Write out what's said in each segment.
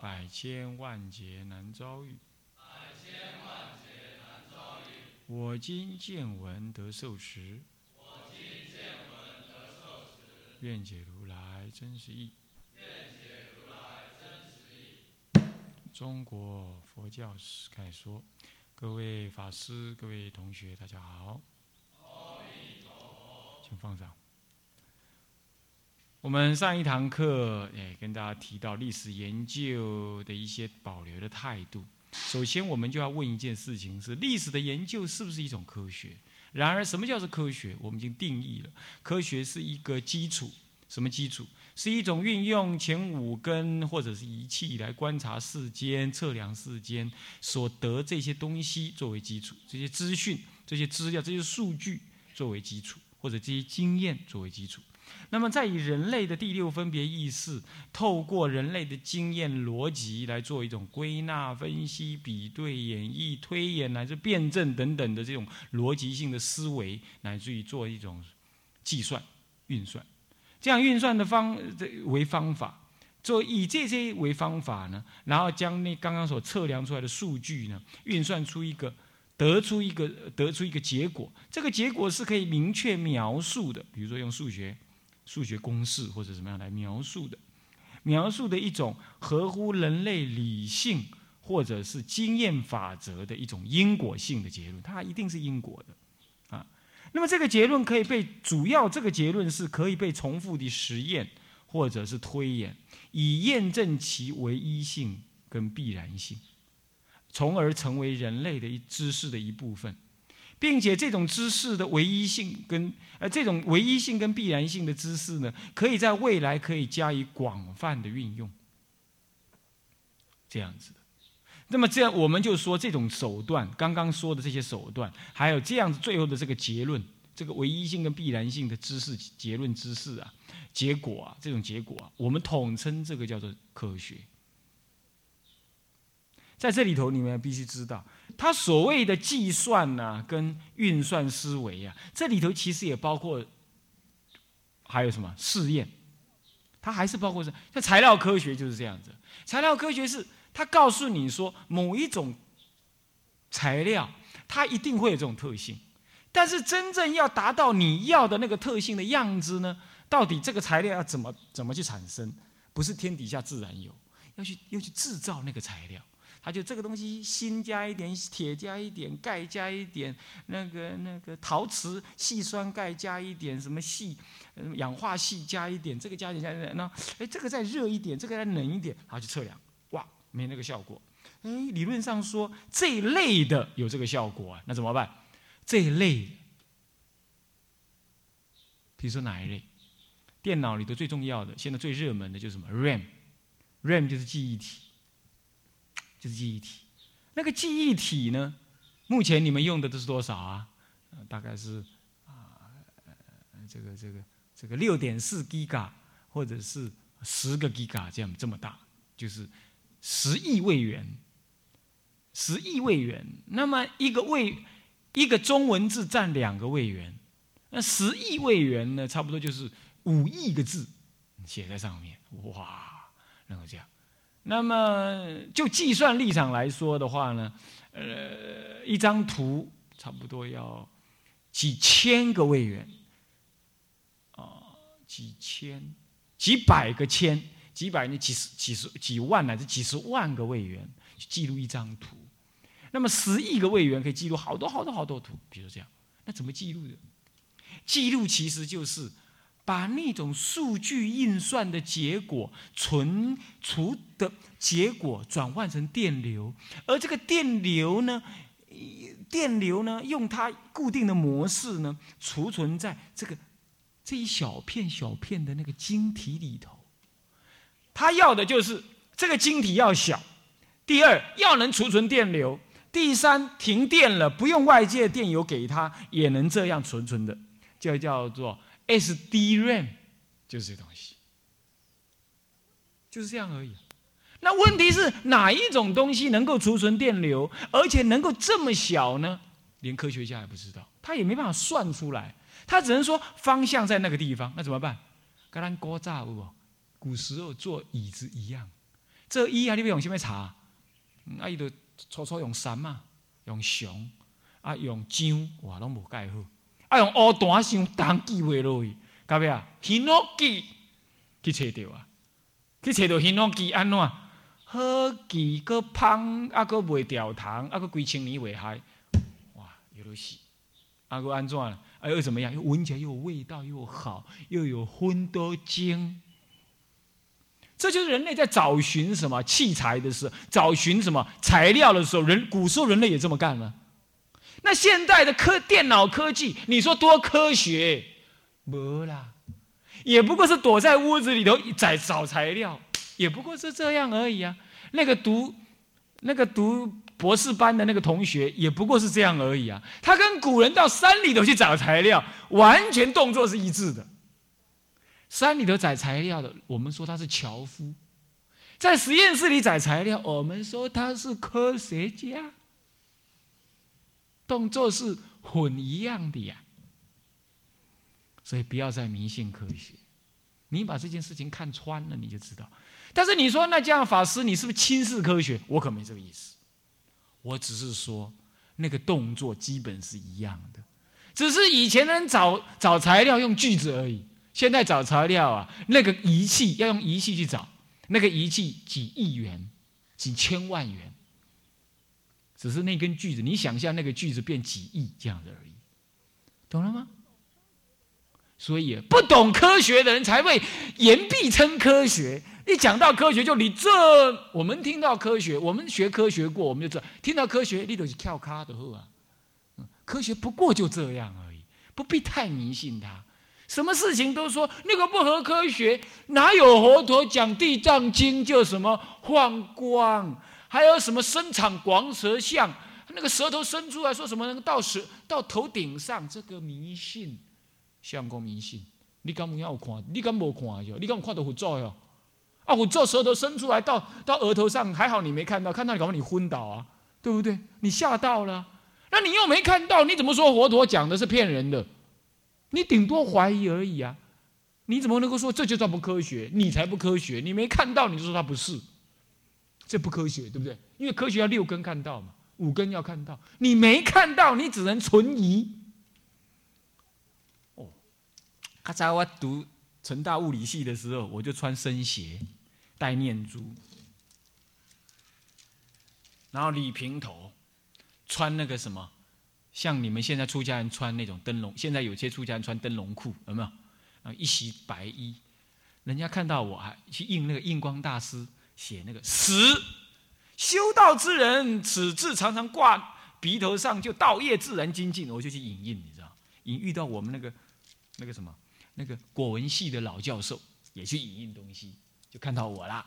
百千万劫难遭遇。百千万劫难遭遇。我今见闻得受持。我今见闻得受持。愿解如来真实义。愿解如来真实义。中国佛教史概说，各位法师、各位同学，大家好。请放掌。我们上一堂课，哎，跟大家提到历史研究的一些保留的态度。首先，我们就要问一件事情：是历史的研究是不是一种科学？然而，什么叫做科学？我们已经定义了，科学是一个基础。什么基础？是一种运用前五根或者是仪器来观察世间、测量世间所得这些东西作为基础，这些资讯、这些资料、这些数据作为基础，或者这些经验作为基础。那么，在以人类的第六分别意识，透过人类的经验逻辑来做一种归纳、分析、比对、演绎、推演，乃至辩证等等的这种逻辑性的思维，乃至于做一种计算、运算。这样运算的方这为方法，做以这些为方法呢，然后将那刚刚所测量出来的数据呢，运算出一个，得出一个，得出一个结果。这个结果是可以明确描述的，比如说用数学。数学公式或者怎么样来描述的，描述的一种合乎人类理性或者是经验法则的一种因果性的结论，它一定是因果的，啊，那么这个结论可以被主要这个结论是可以被重复的实验或者是推演，以验证其唯一性跟必然性，从而成为人类的一知识的一部分。并且这种知识的唯一性跟呃这种唯一性跟必然性的知识呢，可以在未来可以加以广泛的运用，这样子的。那么这样我们就说这种手段，刚刚说的这些手段，还有这样子最后的这个结论，这个唯一性跟必然性的知识结论知识啊，结果啊，这种结果啊，我们统称这个叫做科学。在这里头，你们必须知道。他所谓的计算呢，跟运算思维啊，这里头其实也包括还有什么试验，它还是包括是像材料科学就是这样子。材料科学是它告诉你说某一种材料它一定会有这种特性，但是真正要达到你要的那个特性的样子呢，到底这个材料要怎么怎么去产生？不是天底下自然有，要去要去制造那个材料。他就这个东西，锌加一点，铁加一点，钙加一点，那个那个陶瓷细酸钙加一点，什么细，氧化系加一点，这个加一点加一点，那哎这个再热一点，这个再冷一点，好去测量，哇，没那个效果。哎，理论上说这一类的有这个效果啊，那怎么办？这一类，比如说哪一类？电脑里头最重要的，现在最热门的就是什么？RAM，RAM 就是记忆体。是记忆体，那个记忆体呢？目前你们用的都是多少啊？大概是啊，这个这个这个六点四 G 嘎，或者是十个 Giga 这样这么大，就是十亿位元，十亿位元。那么一个位一个中文字占两个位元，那十亿位元呢，差不多就是五亿个字写在上面，哇，然后这样。那么，就计算立场来说的话呢，呃，一张图差不多要几千个位元，啊，几千、几百个千、几百呢，几十、几十、几万乃至几十万个位元去记录一张图。那么，十亿个位元可以记录好多好多好多图，比如这样。那怎么记录的？记录其实就是。把那种数据运算的结果存储的结果转换成电流，而这个电流呢，电流呢，用它固定的模式呢，储存在这个这一小片小片的那个晶体里头。他要的就是这个晶体要小，第二要能储存电流；第三停电了不用外界电流给它也能这样存存的，就叫做 SDRAM，就是这东西，就是这样而已。那问题是哪一种东西能够储存电流，而且能够这么小呢？连科学家也不知道，他也没办法算出来，他只能说方向在那个地方。那怎么办？跟咱古早有古时候做椅子一样，这椅啊，你要用什么查？啊，伊就初初用杉嘛，用熊，啊用樟，哇，拢无介好。用乌弹上重记袂落去，到尾啊，希诺基去找着啊，去找着希诺基安怎？好记个芳，啊个袂掉糖，啊个几千年袂害，哇，有得死！啊个安怎？啊又怎么样？又闻起来又有味道，又好，又有荤多精。这就是人类在找寻什么器材的时候，找寻什么材料的时候，人古时候人类也这么干了。那现在的科电脑科技，你说多科学？没啦，也不过是躲在屋子里头在找材料，也不过是这样而已啊。那个读那个读博士班的那个同学，也不过是这样而已啊。他跟古人到山里头去找材料，完全动作是一致的。山里头找材料的，我们说他是樵夫；在实验室里找材料，我们说他是科学家。动作是混一样的呀，所以不要再迷信科学。你把这件事情看穿了，你就知道。但是你说那这样法师，你是不是轻视科学？我可没这个意思。我只是说，那个动作基本是一样的，只是以前人找找材料用锯子而已。现在找材料啊，那个仪器要用仪器去找，那个仪器几亿元、几千万元，只是那根锯子，你想象那个锯子变几亿这样子而已，懂了吗？所以不懂科学的人才会言必称科学，一讲到科学就你这，我们听到科学，我们学科学过，我们就知道听到科学你都是跳咖的货啊，科学不过就这样而已，不必太迷信它。什么事情都说那个不合科学，哪有佛陀讲《地藏经》就什么放光，还有什么生产广舌相，那个舌头伸出来说什么能到舌到头顶上，这个迷信，相公迷信。你敢不要看？你敢没看哟？你敢看到佛祖哟？啊，佛祖舌头伸出来到到额头上，还好你没看到，看到你搞不你昏倒啊，对不对？你吓到了，那你又没看到，你怎么说佛陀讲的是骗人的？你顶多怀疑而已啊！你怎么能够说这就叫不科学？你才不科学！你没看到，你就说他不是，这不科学，对不对？因为科学要六根看到嘛，五根要看到。你没看到，你只能存疑。哦，刚才我读成大物理系的时候，我就穿僧鞋，戴念珠，然后理平头，穿那个什么。像你们现在出家人穿那种灯笼，现在有些出家人穿灯笼裤，有没有？啊，一袭白衣，人家看到我还去印那个印光大师写那个“死修道之人，此字常常挂鼻头上，就道业自然精进。”我就去影印，你知道？引遇到我们那个那个什么那个国文系的老教授也去影印东西，就看到我啦。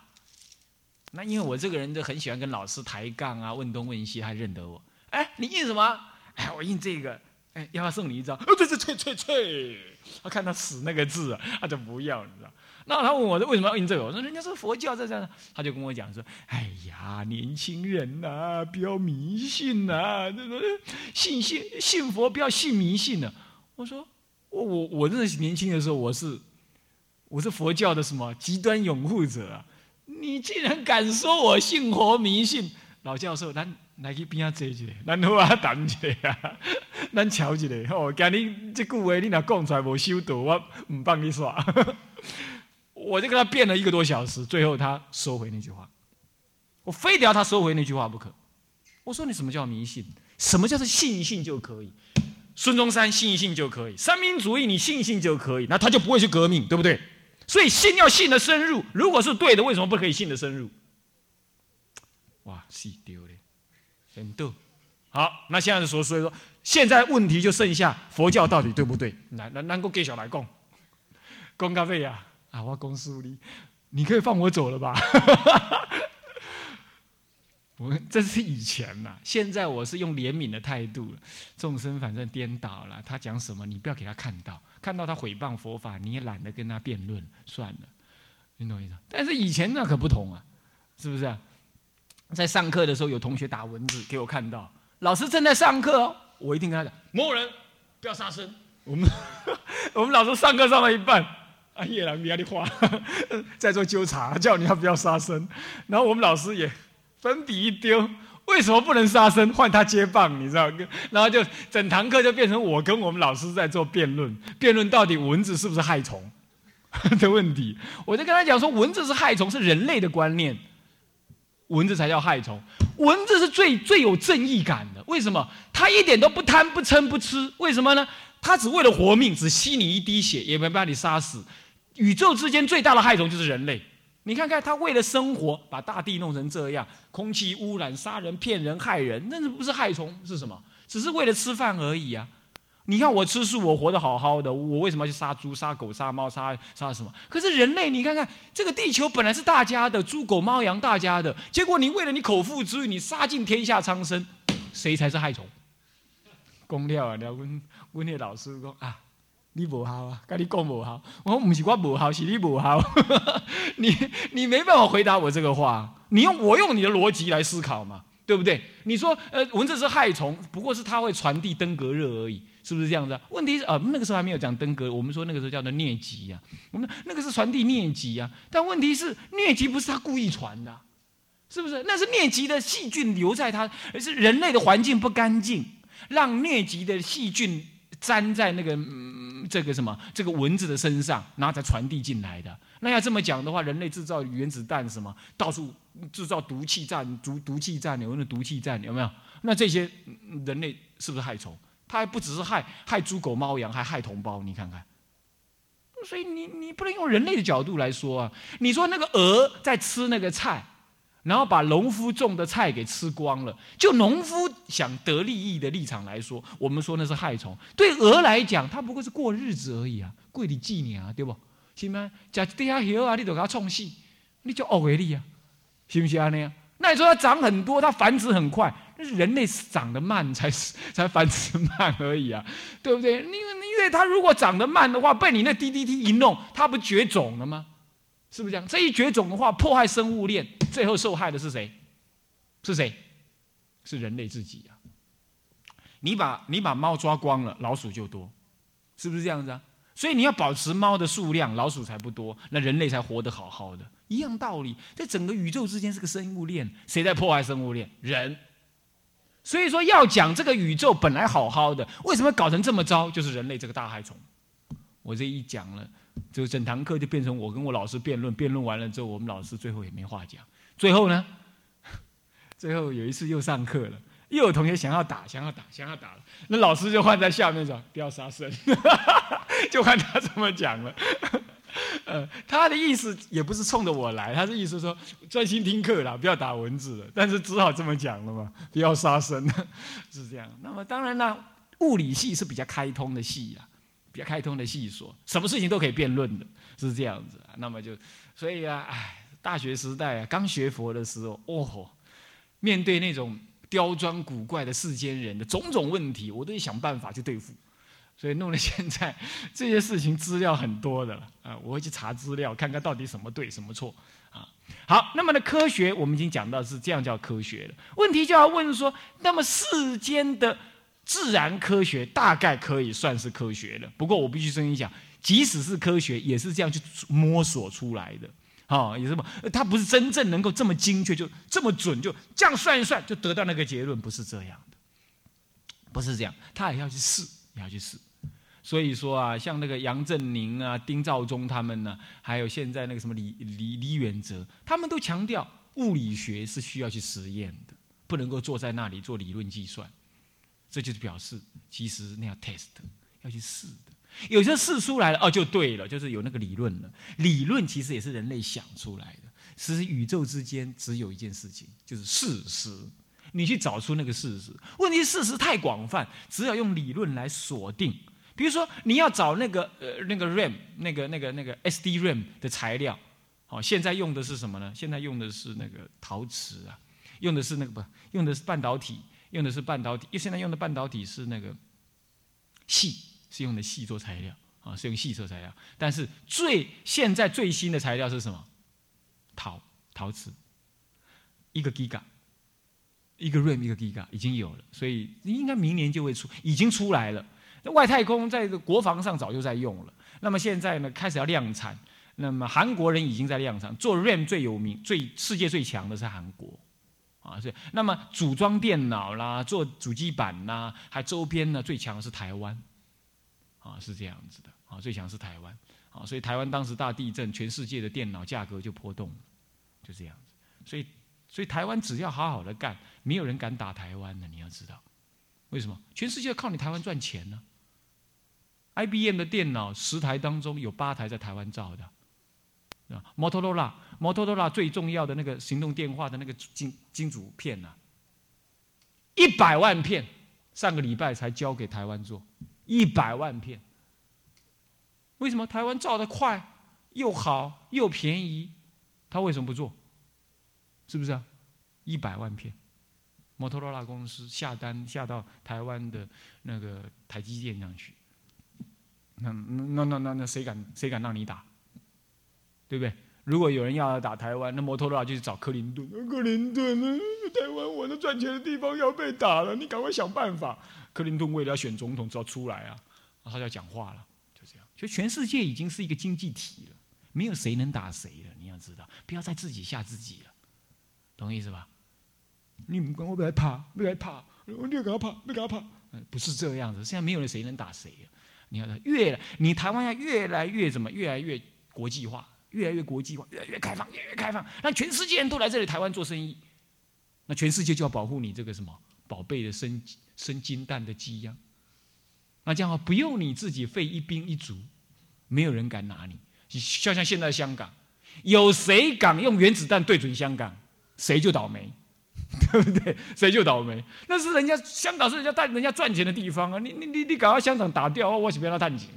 那因为我这个人就很喜欢跟老师抬杠啊，问东问西，他认得我。哎，你印什么？哎，我印这个，哎，要不要送你一张？哦，这是翠翠翠。他看到“死”那个字啊，他就不要，你知道？那他问我，为什么要印这个？我说，人家是佛教在这样。他就跟我讲说：“哎呀，年轻人呐，不要迷信呐，这个信信信佛，不要信迷信了。”我说：“我我我认识年轻的时候，我是我是佛教的什么极端拥护者啊！你竟然敢说我信佛迷信？老教授，咱。”来去边仔坐一下，咱好啊谈一下啊，咱瞧一下吼。今日这句话你若讲出来无收到，我唔帮你耍。我就跟他辩了一个多小时，最后他收回那句话。我非得要他收回那句话不可。我说你什么叫迷信？什么叫做信一信就可以？孙中山信一信就可以，三民主义你信一信就可以，那他就不会去革命，对不对？所以信要信的深入，如果是对的，为什么不可以信的深入？哇，死丢了。很逗，好，那现在说，所以说，现在问题就剩下佛教到底对不对？来，来，能够给小来供，供咖啡呀，啊，我公司里，你可以放我走了吧？我这是以前呐，现在我是用怜悯的态度了。众生反正颠倒了，他讲什么你不要给他看到，看到他毁谤佛法，你也懒得跟他辩论，算了，你懂意思？但是以前那可不同啊，是不是？在上课的时候，有同学打蚊子给我看到，老师正在上课哦，我一定跟他讲：某人不要杀生。我们 我们老师上课上到一半，啊，叶兰米亚的话在做纠察，叫你要不要杀生。然后我们老师也粉笔一丢，为什么不能杀生？换他接棒，你知道？然后就整堂课就变成我跟我们老师在做辩论，辩论到底蚊子是不是害虫 的问题。我就跟他讲说，蚊子是害虫，是人类的观念。蚊子才叫害虫，蚊子是最最有正义感的。为什么？它一点都不贪不嗔不吃，为什么呢？它只为了活命，只吸你一滴血，也没把你杀死。宇宙之间最大的害虫就是人类。你看看，他为了生活，把大地弄成这样，空气污染、杀人、骗人、害人，那不是害虫？是什么？只是为了吃饭而已啊。你看我吃素，我活得好好的，我为什么要去杀猪、杀狗、杀猫、杀杀什么？可是人类，你看看这个地球本来是大家的，猪狗猫羊大家的，结果你为了你口腹之欲，你杀尽天下苍生，谁才是害虫？公料啊！聊问问那老师说啊，你不好啊，跟你讲不好。我说不是我不好，是你不好。你你没办法回答我这个话，你用我用你的逻辑来思考嘛，对不对？你说呃，蚊子是害虫，不过是它会传递登革热而已。是不是这样子？问题是啊，那个时候还没有讲登革，我们说那个时候叫做疟疾呀。我们那个是传递疟疾呀，但问题是疟疾不是他故意传的，是不是？那是疟疾的细菌留在他，而是人类的环境不干净，让疟疾的细菌粘在那个嗯这个什么这个蚊子的身上，然后才传递进来的。那要这么讲的话，人类制造原子弹什么，到处制造毒气战、毒毒气战，有那毒气战有没有？那这些人类是不是害虫？他还不只是害害猪狗猫羊，还害同胞。你看看，所以你你不能用人类的角度来说啊。你说那个鹅在吃那个菜，然后把农夫种的菜给吃光了，就农夫想得利益的立场来说，我们说那是害虫。对鹅来讲，它不过是过日子而已啊，过你纪念啊，对不？是吗？吃地下叶啊，你都给它冲死，你就恶为利啊，是不是啊？那样？那你说它长很多，它繁殖很快。那是人类长得慢才是才繁殖慢而已啊，对不对？因为因为它如果长得慢的话，被你那 DDT 一弄，它不绝种了吗？是不是这样？这一绝种的话，破坏生物链，最后受害的是谁？是谁？是人类自己啊！你把你把猫抓光了，老鼠就多，是不是这样子啊？所以你要保持猫的数量，老鼠才不多，那人类才活得好好的。一样道理，在整个宇宙之间是个生物链，谁在破坏生物链？人。所以说，要讲这个宇宙本来好好的，为什么搞成这么糟？就是人类这个大害虫。我这一讲了，就整堂课就变成我跟我老师辩论，辩论完了之后，我们老师最后也没话讲。最后呢，最后有一次又上课了，又有同学想要打，想要打，想要打了，那老师就换在下面说：“不要杀生。”就看他怎么讲了。呃，他的意思也不是冲着我来，他的意思说专心听课啦，不要打蚊子了。但是只好这么讲了嘛，不要杀生，是这样。那么当然呢，物理系是比较开通的系啊，比较开通的系所，什么事情都可以辩论的，是这样子。那么就所以啊，唉，大学时代啊，刚学佛的时候，哦吼，面对那种刁钻古怪的世间人的种种问题，我都得想办法去对付。所以弄得现在 这些事情资料很多的了啊，我会去查资料，看看到底什么对什么错啊。好，那么呢，科学我们已经讲到是这样叫科学了。问题就要问说，那么世间的自然科学大概可以算是科学了。不过我必须声音讲，即使是科学，也是这样去摸索出来的啊，也是么？他不是真正能够这么精确，就这么准，就这样算一算就得到那个结论，不是这样的，不是这样，他也要去试，也要去试。所以说啊，像那个杨振宁啊、丁肇中他们呢，还有现在那个什么李李李远哲，他们都强调物理学是需要去实验的，不能够坐在那里做理论计算。这就是表示，其实那要 test，要去试。有些事出来了，哦，就对了，就是有那个理论了。理论其实也是人类想出来的。其实宇宙之间只有一件事情，就是事实。你去找出那个事实，问题事实太广泛，只要用理论来锁定。比如说，你要找那个呃那个 RAM 那个那个那个 SD RAM 的材料，好，现在用的是什么呢？现在用的是那个陶瓷啊。用的是那个不，用的是半导体，用的是半导体，现在用的半导体是那个细，是用的细作材料啊，是用细作材料。但是最现在最新的材料是什么？陶陶瓷，一个 Giga，一个 RAM 一个 Giga 已经有了，所以应该明年就会出，已经出来了。外太空在国防上早就在用了，那么现在呢开始要量产。那么韩国人已经在量产，做 RAM 最有名、最世界最强的是韩国，啊是。那么组装电脑啦，做主机板啦，还周边呢最强的是台湾，啊是这样子的，啊最强是台湾，啊所以台湾当时大地震，全世界的电脑价格就波动，就这样子。所以所以台湾只要好好的干，没有人敢打台湾的，你要知道，为什么？全世界靠你台湾赚钱呢？IBM 的电脑十台当中有八台在台湾造的。啊，摩托罗拉，摩托罗拉最重要的那个行动电话的那个金金主片呐，一百万片，上个礼拜才交给台湾做，一百万片。为什么台湾造的快又好又便宜？他为什么不做？是不是啊？一百万片，摩托罗拉公司下单下到台湾的那个台积电上去，那那那那那谁敢谁敢让你打？对不对？如果有人要打台湾，那摩托罗拉就去找克林顿。克林顿，台湾我那赚钱的地方要被打了，你赶快想办法。克林顿为了要选总统，只要出来啊，他就要讲话了，就这样。就全世界已经是一个经济体了，没有谁能打谁了。你要知道，不要再自己吓自己了，懂意思吧？你不管我不害怕，不害怕，我你给他怕，不给他怕，不是这样子。现在没有人谁能打谁了。你要越你台湾要越来越怎么？越来越国际化。越来越国际化，越来越开放，越来越开放，让全世界人都来这里台湾做生意。那全世界就要保护你这个什么宝贝的生生金蛋的鸡呀？那这样的话，不用你自己费一兵一卒，没有人敢拿你。就像现在香港，有谁敢用原子弹对准香港，谁就倒霉，对不对？谁就倒霉。那是人家香港是人家带人家赚钱的地方啊！你你你你，赶快香港打掉，我是不要他探钱，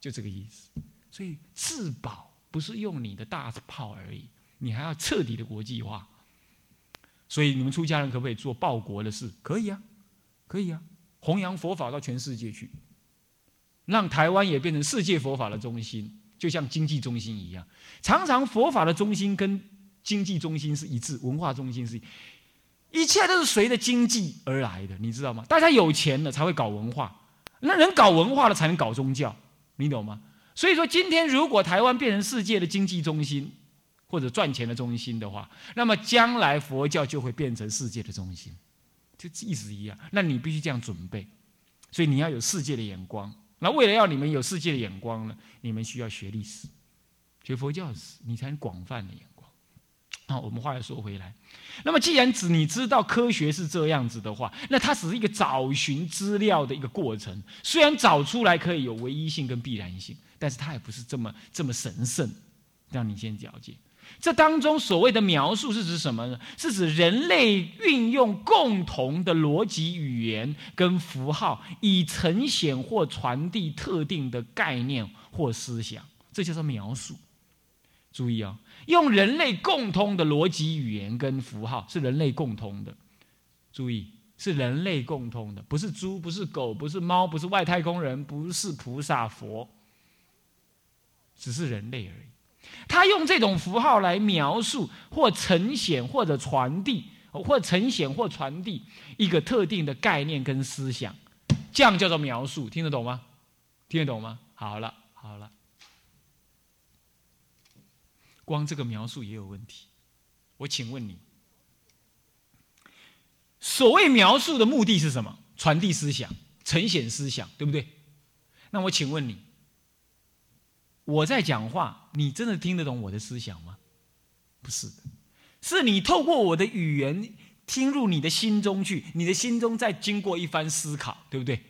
就这个意思。所以自保。不是用你的大炮而已，你还要彻底的国际化。所以你们出家人可不可以做报国的事？可以啊，可以啊，弘扬佛法到全世界去，让台湾也变成世界佛法的中心，就像经济中心一样。常常佛法的中心跟经济中心是一致，文化中心是，一切都是随着经济而来的，你知道吗？大家有钱了才会搞文化，那人搞文化了才能搞宗教，你懂吗？所以说，今天如果台湾变成世界的经济中心或者赚钱的中心的话，那么将来佛教就会变成世界的中心，就意思一样。那你必须这样准备，所以你要有世界的眼光。那为了要你们有世界的眼光呢，你们需要学历史、学佛教史，你才能广泛的眼光。好，我们话又说回来，那么既然只你知道科学是这样子的话，那它只是一个找寻资料的一个过程。虽然找出来可以有唯一性跟必然性。但是它也不是这么这么神圣，让你先了解。这当中所谓的描述是指什么呢？是指人类运用共同的逻辑语言跟符号，以呈现或传递特定的概念或思想，这叫做描述。注意啊，用人类共通的逻辑语言跟符号是人类共通的。注意，是人类共通的，不是猪，不是狗，不是猫，不是外太空人，不是菩萨佛。只是人类而已，他用这种符号来描述或呈现或者传递，或呈现或传递一个特定的概念跟思想，这样叫做描述，听得懂吗？听得懂吗？好了，好了，光这个描述也有问题。我请问你，所谓描述的目的是什么？传递思想，呈现思想，对不对？那我请问你。我在讲话，你真的听得懂我的思想吗？不是的，是你透过我的语言听入你的心中去，你的心中再经过一番思考，对不对？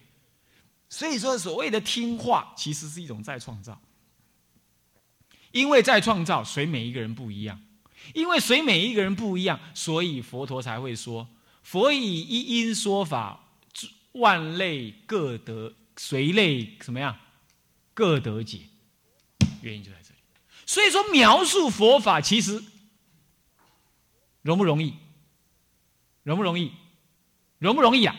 所以说，所谓的听话，其实是一种再创造。因为在创造，随每一个人不一样；因为随每一个人不一样，所以佛陀才会说：“佛以一因说法，万类各得随类怎么样？各得解。”原因就在这里，所以说描述佛法其实容不容易？容不容易？容不容易啊？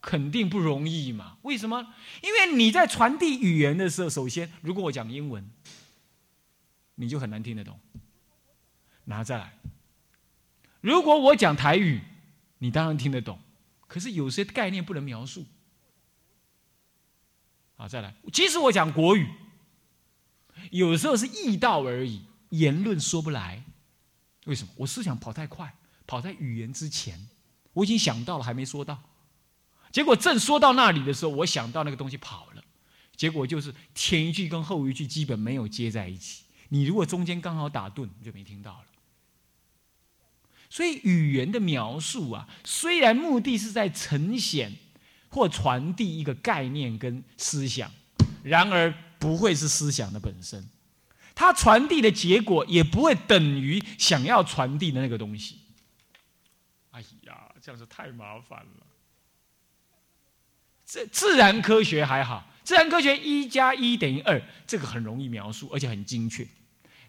肯定不容易嘛？为什么？因为你在传递语言的时候，首先，如果我讲英文，你就很难听得懂。拿再来，如果我讲台语，你当然听得懂，可是有些概念不能描述。好，再来，即使我讲国语，有时候是意道而已，言论说不来。为什么？我思想跑太快，跑在语言之前，我已经想到了，还没说到。结果正说到那里的时候，我想到那个东西跑了，结果就是前一句跟后一句基本没有接在一起。你如果中间刚好打顿，你就没听到了。所以语言的描述啊，虽然目的是在呈现或传递一个概念跟思想，然而不会是思想的本身。它传递的结果也不会等于想要传递的那个东西。哎呀，这样子太麻烦了。这自然科学还好，自然科学一加一等于二，这个很容易描述，而且很精确。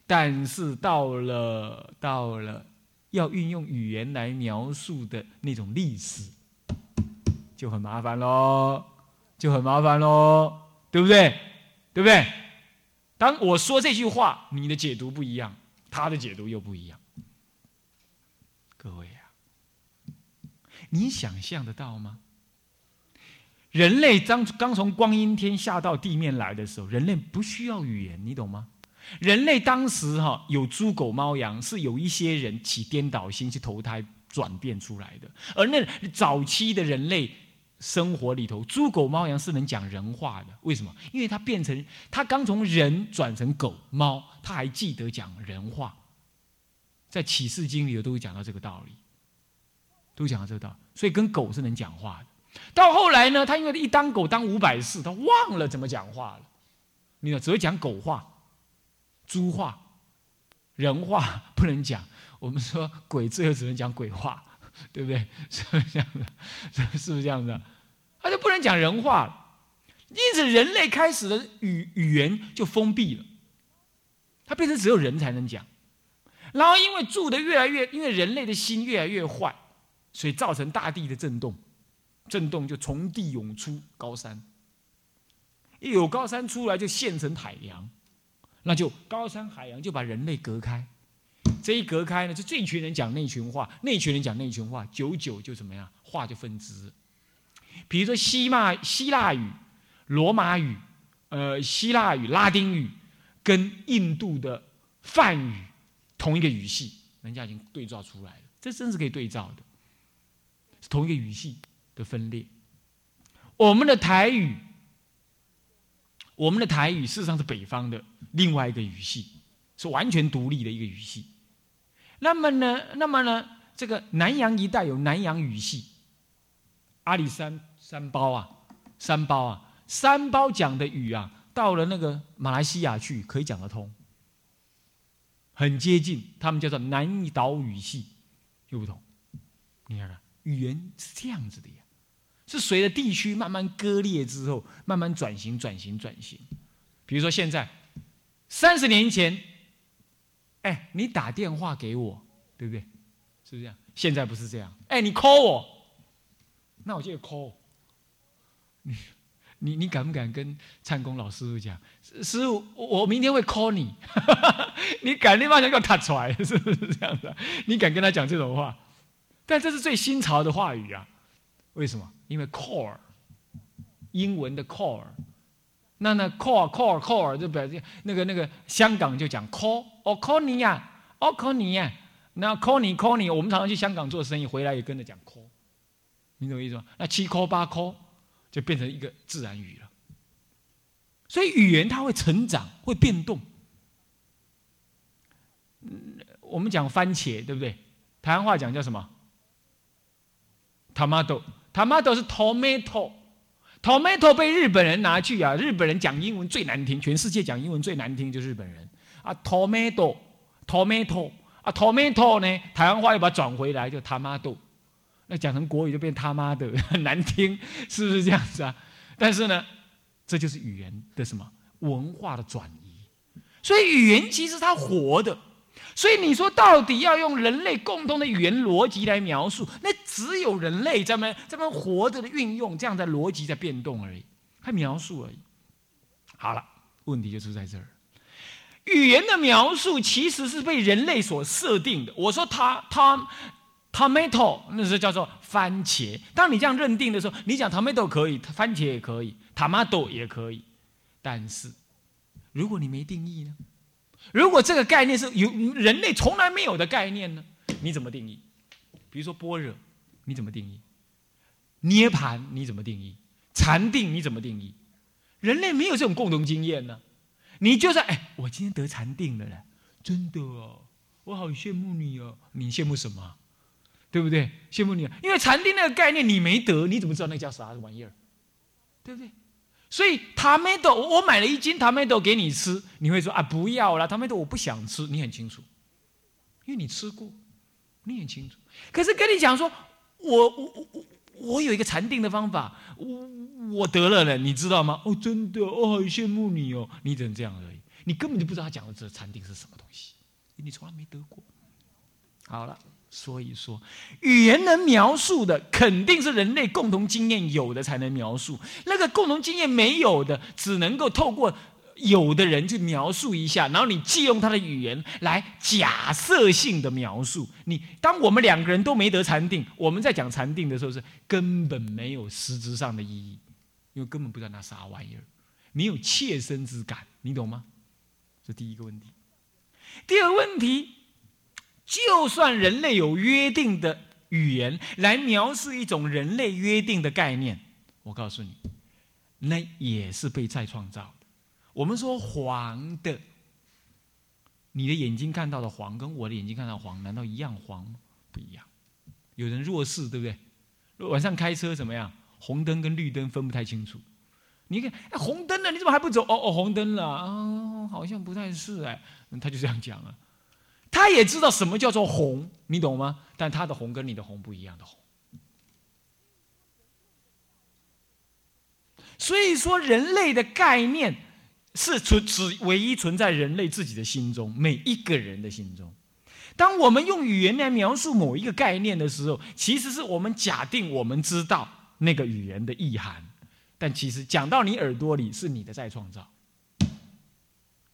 但是到了到了要运用语言来描述的那种历史，就很麻烦喽，就很麻烦喽，对不对？对不对？当我说这句话，你的解读不一样，他的解读又不一样。各位啊，你想象得到吗？人类刚刚从光阴天下到地面来的时候，人类不需要语言，你懂吗？人类当时哈有猪狗猫羊，是有一些人起颠倒心去投胎转变出来的，而那早期的人类。生活里头，猪狗猫羊是能讲人话的。为什么？因为它变成它刚从人转成狗猫，它还记得讲人话。在启示经里头都会讲到这个道理，都讲到这个道理。所以跟狗是能讲话的。到后来呢，他因为一当狗当五百世，他忘了怎么讲话了。你知道，只会讲狗话、猪话、人话不能讲。我们说鬼最后只能讲鬼话，对不对？是不是这样的？是不是这样的？他就不能讲人话了，因此人类开始的语语言就封闭了，它变成只有人才能讲。然后因为住的越来越，因为人类的心越来越坏，所以造成大地的震动，震动就从地涌出高山，一有高山出来就现成海洋，那就高山海洋就把人类隔开，这一隔开呢，就这一群人讲那群话，那一群人讲那群话，久久就怎么样，话就分支。比如说希腊希腊语、罗马语、呃希腊语、拉丁语，跟印度的梵语同一个语系，人家已经对照出来了，这真是可以对照的，是同一个语系的分裂。我们的台语，我们的台语事实上是北方的另外一个语系，是完全独立的一个语系。那么呢，那么呢，这个南洋一带有南洋语系。阿里山山包啊，山包啊，山包讲的语啊，到了那个马来西亚去可以讲得通，很接近，他们叫做南岛语系，又不同。你看看，语言是这样子的呀，是随着地区慢慢割裂之后，慢慢转型、转型、转型。比如说现在，三十年前，哎，你打电话给我，对不对？是不是这样？现在不是这样，哎，你 call 我。那我就 call 你，你你敢不敢跟灿公老师傅讲？师傅，我明天会 call 你，你敢立马就给我踏出来，是不是这样子？你敢跟他讲这种话？但这是最新潮的话语啊！为什么？因为 call，英文的 call，那那 call call call 就表示那个那个香港就讲 call，哦 call 你呀，哦 call 你呀，那 call 你 call 你，我们常常去香港做生意，回来也跟着讲 call。你懂我意思吗？那七科八科就变成一个自然语了。所以语言它会成长，会变动。我们讲番茄，对不对？台湾话讲叫什么？tomato，tomato 是 tomato，tomato 被日本人拿去啊！日本人讲英文最难听，全世界讲英文最难听就是日本人啊。tomato，tomato 啊，tomato 呢？台湾话又把它转回来，就 tomato。那讲成国语就变他妈的 很难听，是不是这样子啊？但是呢，这就是语言的什么文化的转移。所以语言其实它活的，所以你说到底要用人类共同的语言逻辑来描述，那只有人类在那在那活着的运用这样的逻辑在变动而已，还描述而已。好了，问题就出在这儿。语言的描述其实是被人类所设定的。我说他他 tomato 那是叫做番茄。当你这样认定的时候，你讲 tomato 可以，番茄也可以，tomato 也可以。但是如果你没定义呢？如果这个概念是有人类从来没有的概念呢？你怎么定义？比如说般若，你怎么定义？涅盘你怎么定义？禅定你怎么定义？人类没有这种共同经验呢？你就算哎，我今天得禅定了嘞，真的哦，我好羡慕你哦。你羡慕什么？对不对？羡慕你，因为禅定那个概念你没得，你怎么知道那叫啥玩意儿？对不对？所以塔梅豆，我买了一斤塔梅豆给你吃，你会说啊不要了，塔梅豆我不想吃，你很清楚，因为你吃过，你很清楚。可是跟你讲说，我我我我有一个禅定的方法，我我得了了，你知道吗？哦，真的，哦，好羡慕你哦，你只能这样而已，你根本就不知道他讲的这禅定是什么东西，你从来没得过。好了。所以说，语言能描述的肯定是人类共同经验有的才能描述，那个共同经验没有的，只能够透过有的人去描述一下，然后你借用他的语言来假设性的描述。你当我们两个人都没得禅定，我们在讲禅定的时候是根本没有实质上的意义，因为根本不知道那啥玩意儿，没有切身之感，你懂吗？这第一个问题。第二个问题。就算人类有约定的语言来描述一种人类约定的概念，我告诉你，那也是被再创造的。我们说黄的，你的眼睛看到的黄跟我的眼睛看到黄，难道一样黄吗？不一样。有人弱视，对不对？晚上开车怎么样？红灯跟绿灯分不太清楚。你看，哎，红灯了，你怎么还不走？哦哦，红灯了啊，好像不太是哎。他就这样讲啊。他也知道什么叫做红，你懂吗？但他的红跟你的红不一样的红。所以说，人类的概念是存只唯一存在人类自己的心中，每一个人的心中。当我们用语言来描述某一个概念的时候，其实是我们假定我们知道那个语言的意涵，但其实讲到你耳朵里是你的再创造，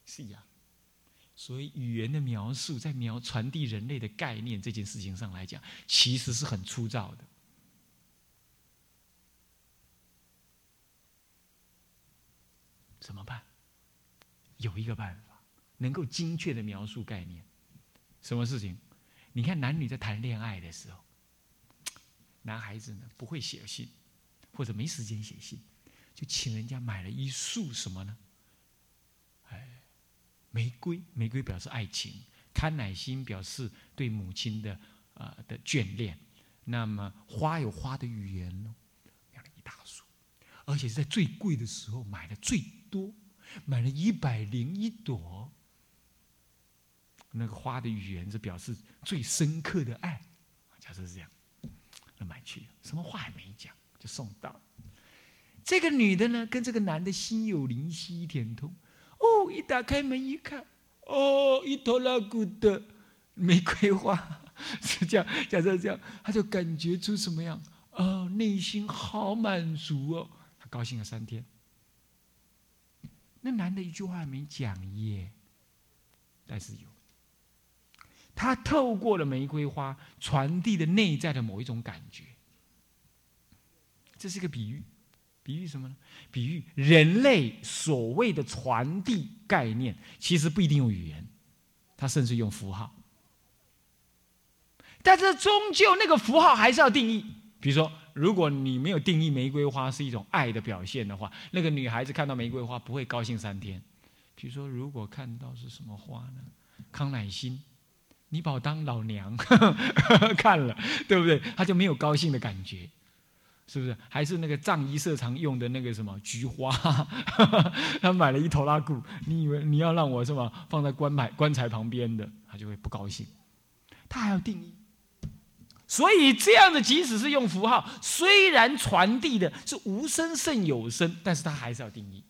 是一样。所以，语言的描述在描传递人类的概念这件事情上来讲，其实是很粗糙的。怎么办？有一个办法，能够精确的描述概念。什么事情？你看，男女在谈恋爱的时候，男孩子呢不会写信，或者没时间写信，就请人家买了一束什么呢？玫瑰，玫瑰表示爱情；康乃馨表示对母亲的啊的眷恋。那么花有花的语言哦，养了一大束，而且是在最贵的时候买的最多，买了一百零一朵。那个花的语言是表示最深刻的爱，假设是这样，那买去，什么话也没讲就送到。这个女的呢，跟这个男的心有灵犀一点通。一打开门一看，哦，一头拉骨的玫瑰花，是这样，假设这样，他就感觉出什么样？哦，内心好满足哦，他高兴了三天。那男的一句话没讲耶，但是有，他透过了玫瑰花传递的内在的某一种感觉，这是个比喻。比喻什么呢？比喻人类所谓的传递概念，其实不一定用语言，它甚至用符号。但是终究那个符号还是要定义。比如说，如果你没有定义玫瑰花是一种爱的表现的话，那个女孩子看到玫瑰花不会高兴三天。比如说，如果看到是什么花呢？康乃馨，你把我当老娘 看了，对不对？她就没有高兴的感觉。是不是还是那个藏医社常用的那个什么菊花？他买了一头拉骨，你以为你要让我什么放在棺材棺材旁边的，他就会不高兴。他还要定义，所以这样的即使是用符号，虽然传递的是无声胜有声，但是他还是要定义。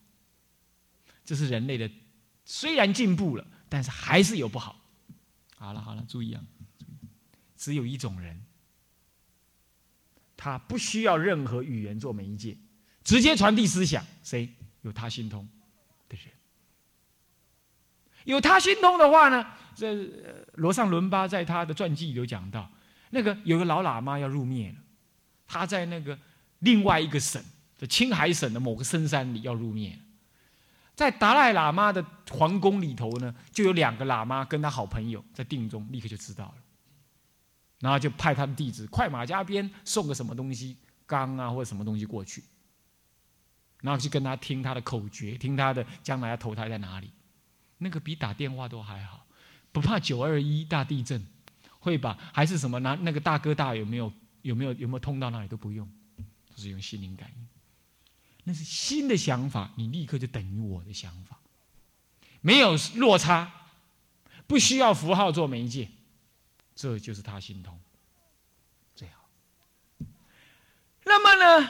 这是人类的，虽然进步了，但是还是有不好。好了好了，注意啊，只有一种人，他不需要任何语言做媒介，直接传递思想。谁有他心通的人？有他心通的话呢？这罗尚伦巴在他的传记里有讲到，那个有个老喇嘛要入灭了，他在那个另外一个省，在青海省的某个深山里要入灭。在达赖喇嘛的皇宫里头呢，就有两个喇嘛跟他好朋友在定中，立刻就知道了，然后就派他的弟子快马加鞭送个什么东西缸啊或者什么东西过去，然后去跟他听他的口诀，听他的将来要投胎在哪里，那个比打电话都还好，不怕九二一大地震会把还是什么拿那个大哥大有没有有没有有没有通到那里都不用，都是用心灵感应。那是新的想法，你立刻就等于我的想法，没有落差，不需要符号做媒介，这就是他心通，最好。那么呢，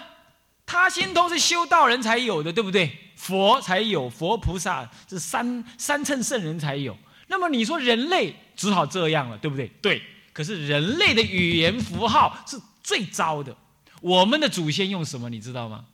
他心通是修道人才有的，对不对？佛才有，佛菩萨是三三乘圣人才有。那么你说人类只好这样了，对不对？对。可是人类的语言符号是最糟的，我们的祖先用什么？你知道吗？